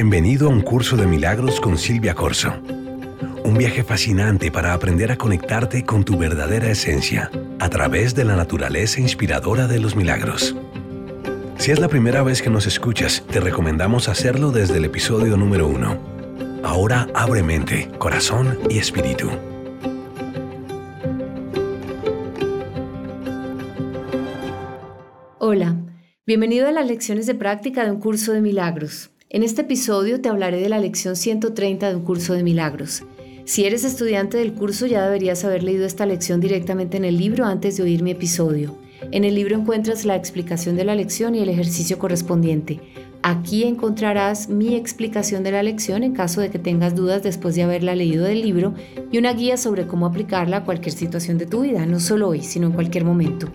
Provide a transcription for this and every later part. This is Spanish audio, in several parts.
Bienvenido a un curso de milagros con Silvia Corso. Un viaje fascinante para aprender a conectarte con tu verdadera esencia a través de la naturaleza inspiradora de los milagros. Si es la primera vez que nos escuchas, te recomendamos hacerlo desde el episodio número uno. Ahora abre mente, corazón y espíritu. Hola, bienvenido a las lecciones de práctica de un curso de milagros. En este episodio te hablaré de la lección 130 de un curso de milagros. Si eres estudiante del curso ya deberías haber leído esta lección directamente en el libro antes de oír mi episodio. En el libro encuentras la explicación de la lección y el ejercicio correspondiente. Aquí encontrarás mi explicación de la lección en caso de que tengas dudas después de haberla leído del libro y una guía sobre cómo aplicarla a cualquier situación de tu vida, no solo hoy, sino en cualquier momento.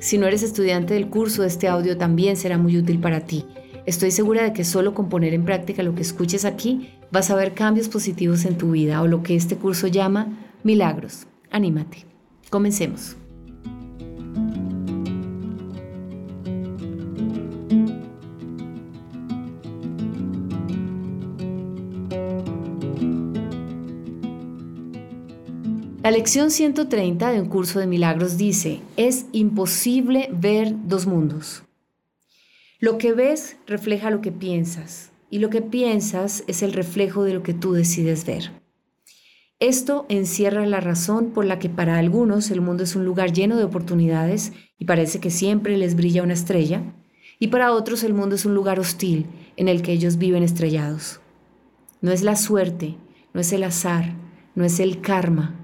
Si no eres estudiante del curso, este audio también será muy útil para ti. Estoy segura de que solo con poner en práctica lo que escuches aquí vas a ver cambios positivos en tu vida o lo que este curso llama milagros. Anímate. Comencemos. La lección 130 de un curso de milagros dice, es imposible ver dos mundos. Lo que ves refleja lo que piensas y lo que piensas es el reflejo de lo que tú decides ver. Esto encierra la razón por la que para algunos el mundo es un lugar lleno de oportunidades y parece que siempre les brilla una estrella, y para otros el mundo es un lugar hostil en el que ellos viven estrellados. No es la suerte, no es el azar, no es el karma.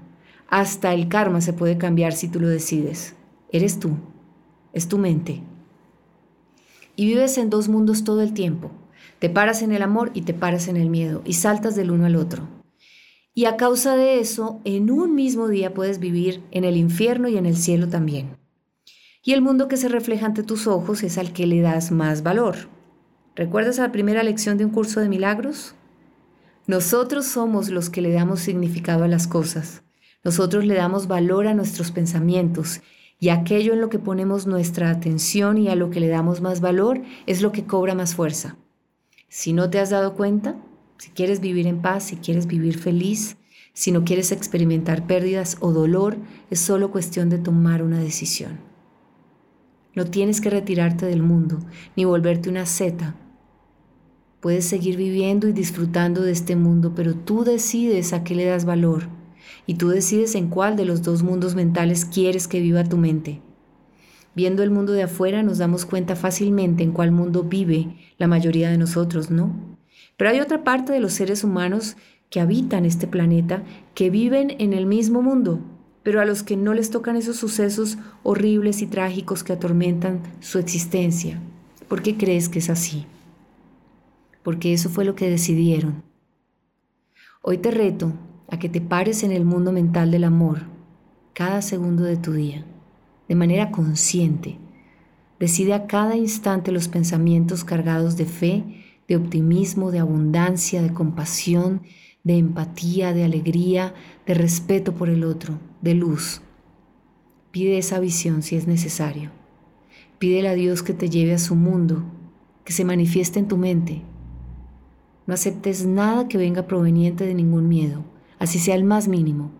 Hasta el karma se puede cambiar si tú lo decides. Eres tú, es tu mente y vives en dos mundos todo el tiempo. Te paras en el amor y te paras en el miedo y saltas del uno al otro. Y a causa de eso, en un mismo día puedes vivir en el infierno y en el cielo también. Y el mundo que se refleja ante tus ojos es al que le das más valor. ¿Recuerdas la primera lección de un curso de milagros? Nosotros somos los que le damos significado a las cosas. Nosotros le damos valor a nuestros pensamientos y aquello en lo que ponemos nuestra atención y a lo que le damos más valor es lo que cobra más fuerza. Si no te has dado cuenta, si quieres vivir en paz, si quieres vivir feliz, si no quieres experimentar pérdidas o dolor, es solo cuestión de tomar una decisión. No tienes que retirarte del mundo ni volverte una seta. Puedes seguir viviendo y disfrutando de este mundo, pero tú decides a qué le das valor y tú decides en cuál de los dos mundos mentales quieres que viva tu mente. Viendo el mundo de afuera nos damos cuenta fácilmente en cuál mundo vive la mayoría de nosotros, ¿no? Pero hay otra parte de los seres humanos que habitan este planeta que viven en el mismo mundo, pero a los que no les tocan esos sucesos horribles y trágicos que atormentan su existencia. ¿Por qué crees que es así? Porque eso fue lo que decidieron. Hoy te reto a que te pares en el mundo mental del amor cada segundo de tu día, de manera consciente. Decide a cada instante los pensamientos cargados de fe, de optimismo, de abundancia, de compasión, de empatía, de alegría, de respeto por el otro, de luz. Pide esa visión si es necesario. Pídele a Dios que te lleve a su mundo, que se manifieste en tu mente. No aceptes nada que venga proveniente de ningún miedo así sea el más mínimo,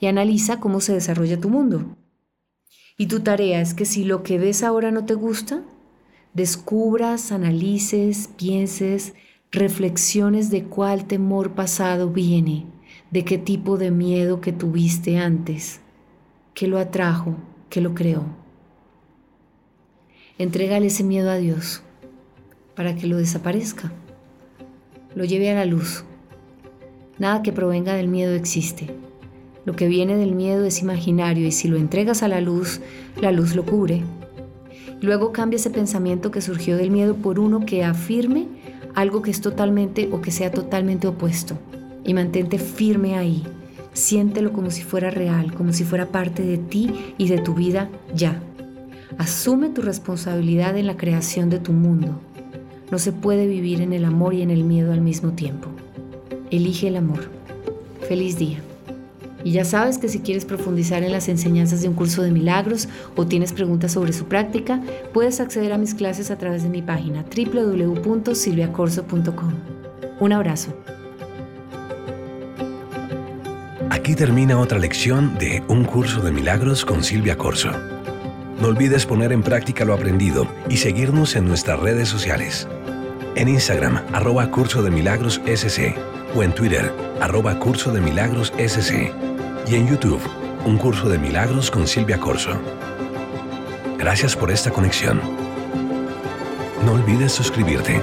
y analiza cómo se desarrolla tu mundo. Y tu tarea es que si lo que ves ahora no te gusta, descubras, analices, pienses, reflexiones de cuál temor pasado viene, de qué tipo de miedo que tuviste antes, qué lo atrajo, qué lo creó. Entrégale ese miedo a Dios para que lo desaparezca, lo lleve a la luz Nada que provenga del miedo existe. Lo que viene del miedo es imaginario y si lo entregas a la luz, la luz lo cubre. Luego cambia ese pensamiento que surgió del miedo por uno que afirme algo que es totalmente o que sea totalmente opuesto. Y mantente firme ahí. Siéntelo como si fuera real, como si fuera parte de ti y de tu vida ya. Asume tu responsabilidad en la creación de tu mundo. No se puede vivir en el amor y en el miedo al mismo tiempo. Elige el amor. Feliz día. Y ya sabes que si quieres profundizar en las enseñanzas de un curso de milagros o tienes preguntas sobre su práctica, puedes acceder a mis clases a través de mi página www.silviacorso.com. Un abrazo. Aquí termina otra lección de Un curso de milagros con Silvia Corso. No olvides poner en práctica lo aprendido y seguirnos en nuestras redes sociales. En Instagram, arroba curso de milagros SC o en Twitter, arroba curso de milagros SC y en YouTube, un curso de milagros con Silvia Corso. Gracias por esta conexión. No olvides suscribirte.